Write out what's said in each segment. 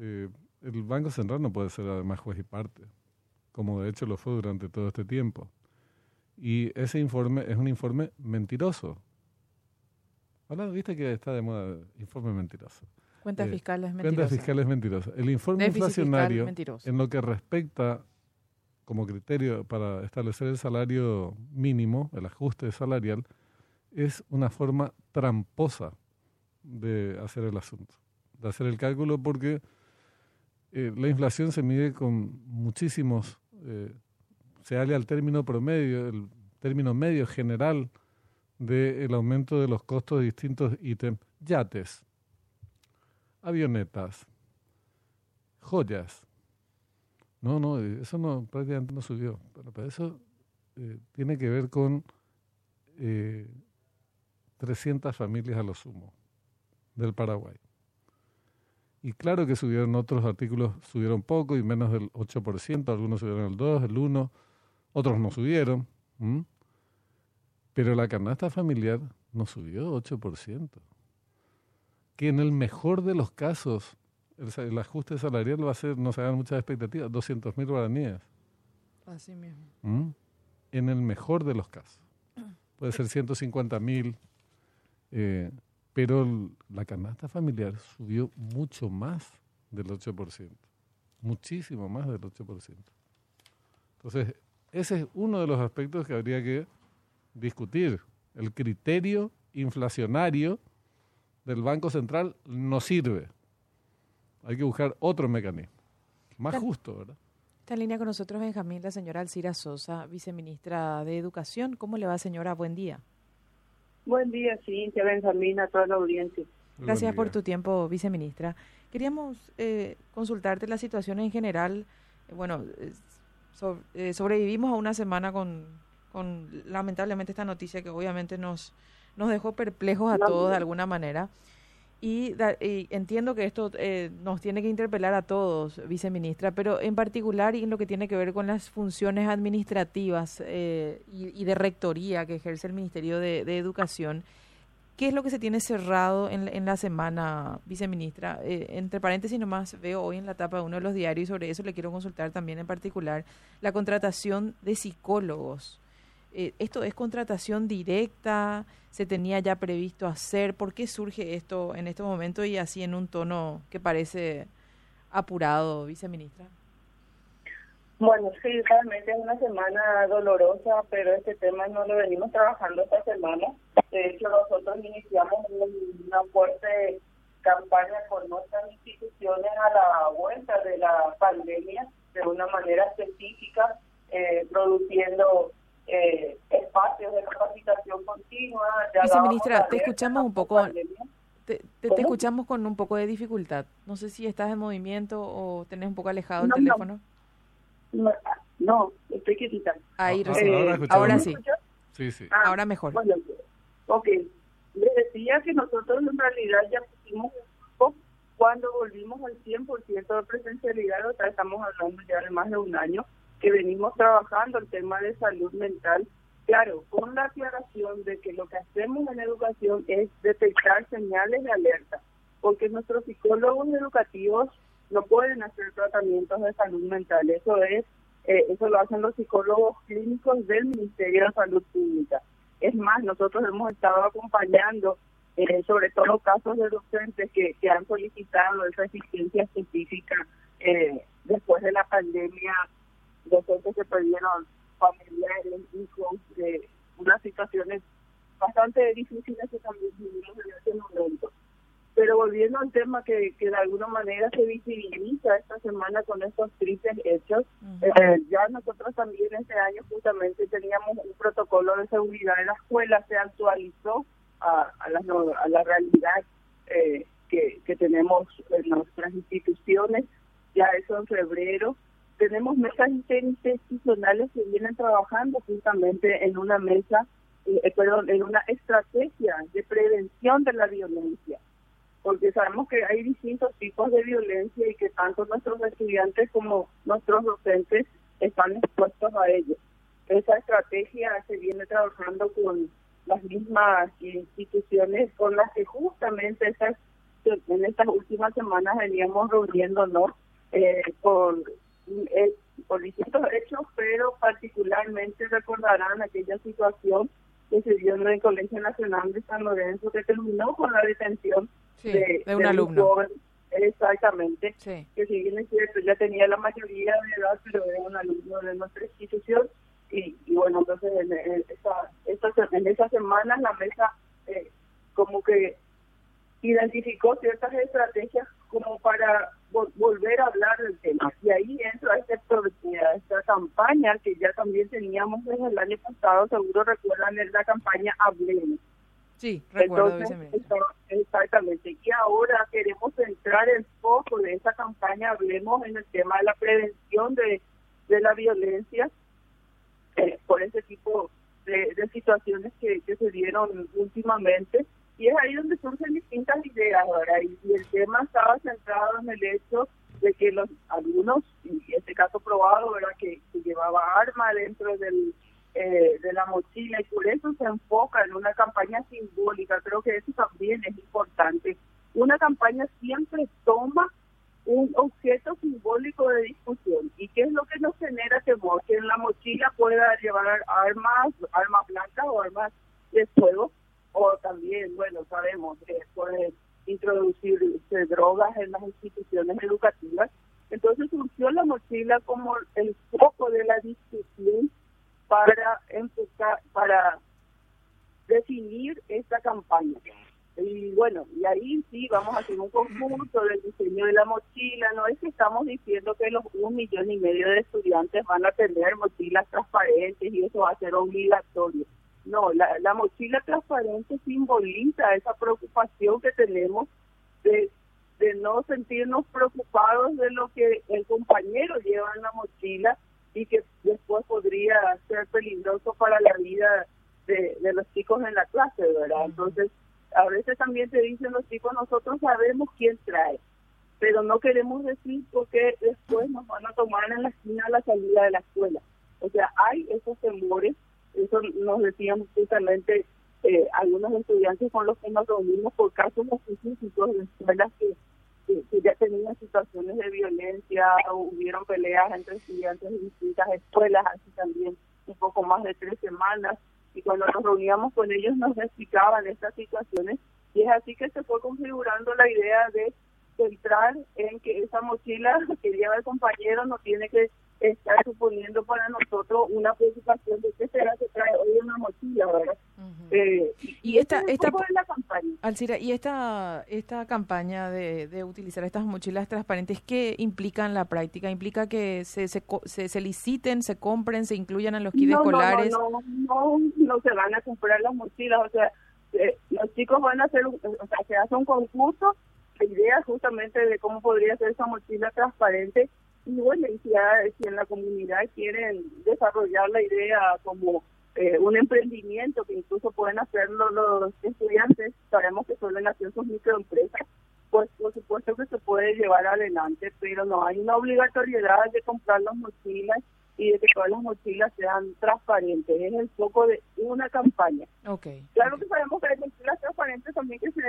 eh, el Banco Central no puede ser además juez y parte, como de hecho lo fue durante todo este tiempo. Y ese informe es un informe mentiroso. Ahora viste que está de moda informe mentiroso. Cuentas Eh, fiscales mentirosas. Cuentas fiscales mentirosas. El informe Déficit inflacionario, en lo que respecta como criterio para establecer el salario mínimo, el ajuste salarial, es una forma tramposa de hacer el asunto, de hacer el cálculo, porque eh, la inflación se mide con muchísimos, eh, se halla al término promedio, el término medio general del aumento de los costos de distintos ítems, yates, avionetas, joyas. No, no, eso no prácticamente no subió, pero para eso eh, tiene que ver con eh, 300 familias a lo sumo del Paraguay. Y claro que subieron otros artículos, subieron poco y menos del 8%, algunos subieron el 2, el 1, otros no subieron. Pero la canasta familiar no subió 8%. Que en el mejor de los casos, el, ajuste salarial va a ser, no se hagan muchas expectativas, 200 mil guaraníes. Así mismo. En el mejor de los casos. Puede ser 150 mil, eh, pero la canasta familiar subió mucho más del 8%. Muchísimo más del 8%. Entonces, ese es uno de los aspectos que habría que discutir. El criterio inflacionario del Banco Central no sirve. Hay que buscar otro mecanismo. Más Claro. justo, ¿verdad? Está en línea con nosotros Benjamín, la señora Alcira Sosa, viceministra de Educación. ¿Cómo le va, señora? Buen día. Buen día, Cintia, Benjamín, a toda la audiencia. Gracias por tu tiempo, viceministra. Queríamos eh, consultarte la situación en general. Eh, Bueno, eh, so- eh, sobrevivimos a una semana con, con lamentablemente esta noticia que obviamente nos, nos dejó perplejos a No, todos de alguna manera. Y, y entiendo que esto eh, nos tiene que interpelar a todos, viceministra, pero en particular y en lo que tiene que ver con las funciones administrativas eh, y, de rectoría que ejerce el Ministerio de, Educación, ¿qué es lo que se tiene cerrado en, en la semana, viceministra? Eh, entre paréntesis nomás veo hoy en la tapa de uno de los diarios y sobre eso le quiero consultar también en particular la contratación de psicólogos. Eh, ¿Esto es contratación directa? ¿Se tenía ya previsto hacer? ¿Por qué surge esto en este momento y así en un tono que parece apurado, viceministra? Bueno, sí, realmente es una semana dolorosa, pero este tema no lo venimos trabajando esta semana. De hecho, nosotros iniciamos un- una fuerte campaña con nuestras instituciones a la vuelta de la pandemia de una manera específica, eh, produciendo eh, espacios de capacitación continua. Ya Viceministra, te escuchamos un poco-. Te, te- te ¿Cómo? escuchamos con un poco de dificultad. No sé si estás en movimiento o tenés un poco alejado el No, no. teléfono. No, no, estoy quietita. Ahí, Ah, recién. ahora escuchamos. ahora ¿Me sí? Sí, sí. Ah, ahora mejor. Bueno, ok. Les decía que nosotros en realidad ya pusimos cuando volvimos al 100% de presencialidad, o sea, estamos hablando ya de más de un año, que venimos trabajando el tema de salud mental. Claro, con la aclaración de que lo que hacemos en educación es detectar señales de alerta, porque nuestros psicólogos educativos no pueden hacer tratamientos de salud mental. Eso es, eh, eso lo hacen los psicólogos clínicos del Ministerio de Salud Pública. Es más, nosotros hemos estado acompañando, eh, sobre todo casos de docentes que, que han solicitado esa asistencia específica eh, después de la pandemia, perdieron familiares, hijos, eh, unas situaciones bastante difíciles que también vivimos en ese momento. Pero volviendo al tema que, que de alguna manera se visibiliza esta semana con estos tristes hechos, Ujú. eh, ya nosotros también este año justamente teníamos un protocolo de seguridad en la escuela, se actualizó a, a, la, no- a la realidad eh, que, que tenemos en nuestras instituciones, ya eso en febrero. Tenemos mesas interinstitucionales que vienen trabajando justamente en una mesa, eh, perdón, en una estrategia de prevención de la violencia porque sabemos que hay distintos tipos de violencia y que tanto nuestros estudiantes como nuestros docentes están expuestos a ello. Esa estrategia se viene trabajando con las mismas instituciones con las que justamente esas en estas últimas semanas veníamos reuniéndonos eh, por, eh, por distintos hechos, pero particularmente recordarán aquella situación que se dio en el Colegio Nacional de San Lorenzo que terminó con la detención de, un alumno. exactamente, que si bien es cierto, ya tenía la mayoría de edad, pero era un alumno de nuestra institución. Y, bueno, entonces en, esa, en esas semanas la mesa eh, como que identificó ciertas estrategias como para volver a hablar del tema. Y ahí entra esta, esta campaña que ya también teníamos desde el año pasado, seguro recuerdan, es la campaña Hablemos. Sí, recuerdo. Entonces, exactamente. Y ahora queremos centrar el foco de esa campaña, hablemos en el tema de la prevención de, de la violencia eh, por ese tipo de, de situaciones que, que se dieron últimamente y es ahí donde surgen distintas ideas ahora. Y, el tema estaba centrado en el hecho de que los algunos, y este caso probado, ¿verdad? Que, llevaba arma dentro del, eh, de la mochila y por eso se enfoca en una campaña simbólica. Creo que eso también es importante. Una campaña siempre toma un objeto simbólico de discusión. ¿Y qué es lo que nos genera temor? Que en la mochila pueda llevar armas, armas blancas o armas de fuego bueno, sabemos que puede introducir drogas en las instituciones educativas. Entonces surgió la mochila como el foco de la discusión para empezar, para definir esta campaña. Y bueno, y ahí sí vamos a hacer un conjunto del diseño de la mochila. No es que estamos diciendo que los un millón y medio de estudiantes van a tener mochilas transparentes y eso va a ser obligatorio. No, la, la mochila transparente simboliza esa preocupación que tenemos de, de no sentirnos preocupados de lo que el compañero lleva en la mochila y que después podría ser peligroso para la vida de, de los chicos en la clase, ¿verdad? Entonces, a veces también te dicen los chicos, nosotros sabemos quién trae, pero no queremos decir porque después nos van a tomar en la esquina a la salida de la escuela. O sea, hay esos temores eso nos decían justamente eh, algunos estudiantes con los que nos reunimos por casos específicos de escuelas que, ya tenían situaciones de violencia, hubieron peleas entre estudiantes de distintas escuelas, así también un poco más de tres semanas, y cuando nos reuníamos con ellos nos explicaban estas situaciones, y es así que se fue configurando la idea de centrar en que esa mochila que lleva el compañero no tiene que está suponiendo para nosotros una preocupación de qué será que trae hoy una mochila, ¿verdad? Eh, y, esta, esta la campaña. Alcira, y esta esta campaña de, de utilizar estas mochilas transparentes, ¿qué implica en la práctica? ¿Implica que se, se, se, liciten, se compren, se incluyan en los kits escolares? No, no, no, no, se van a comprar las mochilas, o sea, eh, los chicos van a hacer, o sea, se hace un concurso de ideas justamente de cómo podría ser esa mochila transparente y bueno, y si, en la comunidad quieren desarrollar la idea como eh, un emprendimiento que incluso pueden hacerlo los estudiantes, sabemos que suelen hacer sus microempresas, pues por supuesto que se puede llevar adelante, pero no hay una obligatoriedad de comprar las mochilas y de que todas las mochilas sean transparentes. Es el foco de una campaña. Okay. Claro que sabemos que hay mochilas transparentes también que se,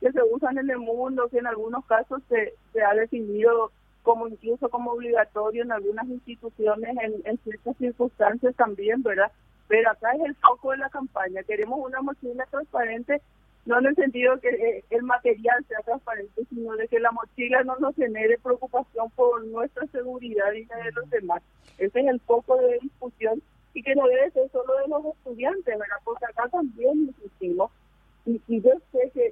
que se usan en el mundo, que en algunos casos se, se ha definido como incluso como obligatorio en algunas instituciones en, ciertas circunstancias también, ¿verdad? Pero acá es el foco de la campaña. Queremos una mochila transparente, no en el sentido que eh, el material sea transparente, sino de que la mochila no nos genere preocupación por nuestra seguridad y la de los demás. Ese es el foco de discusión y que no debe ser solo de los estudiantes, ¿verdad? Porque acá también insistimos y, yo sé que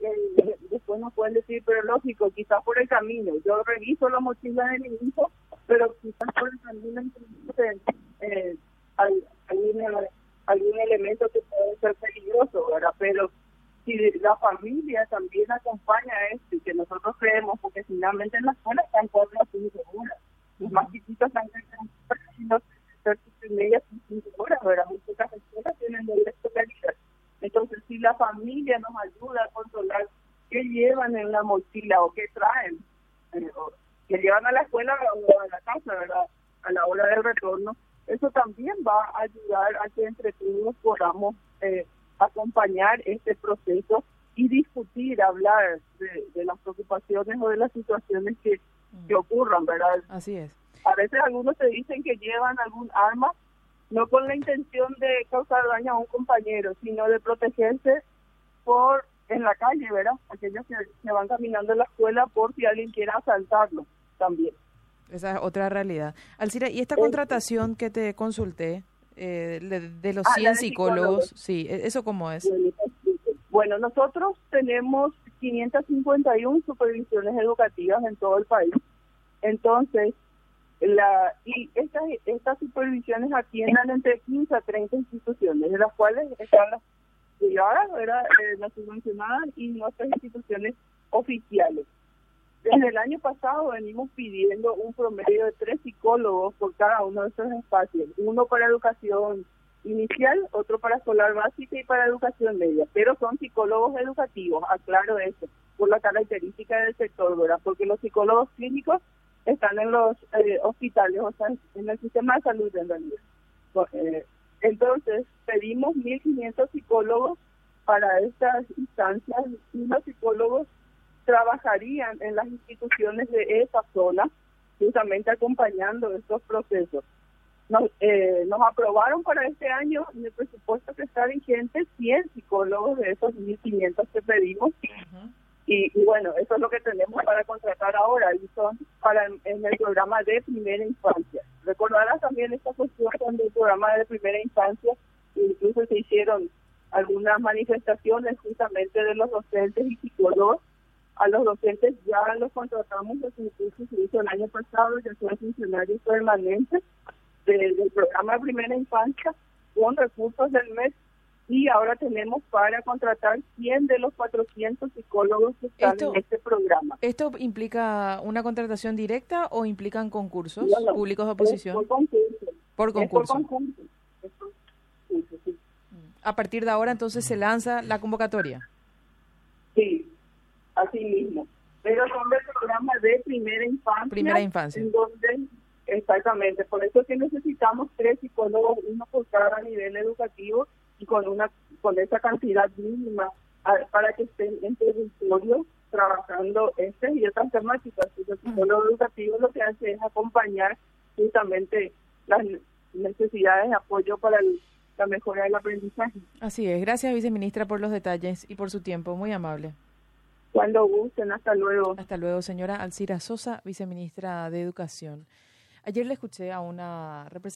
eh, después nos pueden decir, pero lógico, quizás por el camino. Yo reviso la mochila de mi hijo, pero quizás por el camino eh, algún, algún elemento que puede ser peligroso, ¿verdad? Pero si la familia también acompaña esto y que nosotros creemos, porque finalmente en la escuela están cuatro o cinco horas. Los más chiquitos están en y media, cinco horas, ¿verdad? Muchas escuelas tienen derecho calidad entonces, si la familia nos ayuda a controlar qué llevan en la mochila o qué traen, eh, que llevan a la escuela o a la casa, ¿verdad? A la hora del retorno, eso también va a ayudar a que entre todos podamos eh, acompañar este proceso y discutir, hablar de, las preocupaciones o de las situaciones que, que ocurran, ¿verdad? Así es. A veces algunos te dicen que llevan algún arma, no con la intención de causar daño a un compañero, sino de protegerse por en la calle, ¿verdad? Aquellos que, que van caminando en la escuela por si alguien quiera asaltarlo también. Esa es otra realidad. Alcira, ¿y esta contratación que te consulté eh, de, los 100 ah, psicólogos, sí, ¿e-, ¿eso cómo es? Bueno, nosotros tenemos 551 supervisiones educativas en todo el país. Entonces, la, y estas, estas supervisiones atiendan entre 15 a 30 instituciones, de las cuales están las privadas, eh, las subvencionadas y nuestras instituciones oficiales. Desde el año pasado venimos pidiendo un promedio de tres psicólogos por cada uno de esos espacios, uno para educación inicial, otro para escolar básica y para educación media, pero son psicólogos educativos, aclaro eso, por la característica del sector, ¿verdad? Porque los psicólogos clínicos están en los eh, hospitales, o sea, en el sistema de salud en realidad. Eh, entonces, pedimos 1.500 psicólogos para estas instancias los psicólogos trabajarían en las instituciones de esa zona, justamente acompañando estos procesos. Nos, eh, nos aprobaron para este año en el presupuesto que está vigente 100 psicólogos de esos 1.500 que pedimos. Y, bueno, eso es lo que tenemos para contratar ahora y son para en el programa de primera infancia. Recordarás también esta cuestión del programa de primera infancia, incluso se hicieron algunas manifestaciones justamente de los docentes y psicólogos a los docentes ya los contratamos, los incluso se hizo el año pasado, ya son funcionarios permanentes del, programa de primera infancia con recursos del mes y ahora tenemos para contratar 100 de los 400 psicólogos que están en este programa. ¿Esto implica una contratación directa o implican concursos públicos de oposición? por concurso. Por concurso. A partir de ahora entonces se lanza la convocatoria. Sí, así mismo. Pero son de programas de primera infancia. Primera infancia. En donde, exactamente, por eso es que necesitamos tres psicólogos, uno por cada nivel educativo y con una con esa cantidad mínima para que estén en territorio trabajando estas y otras temáticas. Y los psicólogos educativos lo que hace es acompañar justamente las necesidades de apoyo para la mejora del aprendizaje. Así es. Gracias, viceministra, por los detalles y por su tiempo. Muy amable. Cuando gusten, hasta luego. Hasta luego, señora Alcira Sosa, viceministra de Educación. Ayer le escuché a una representante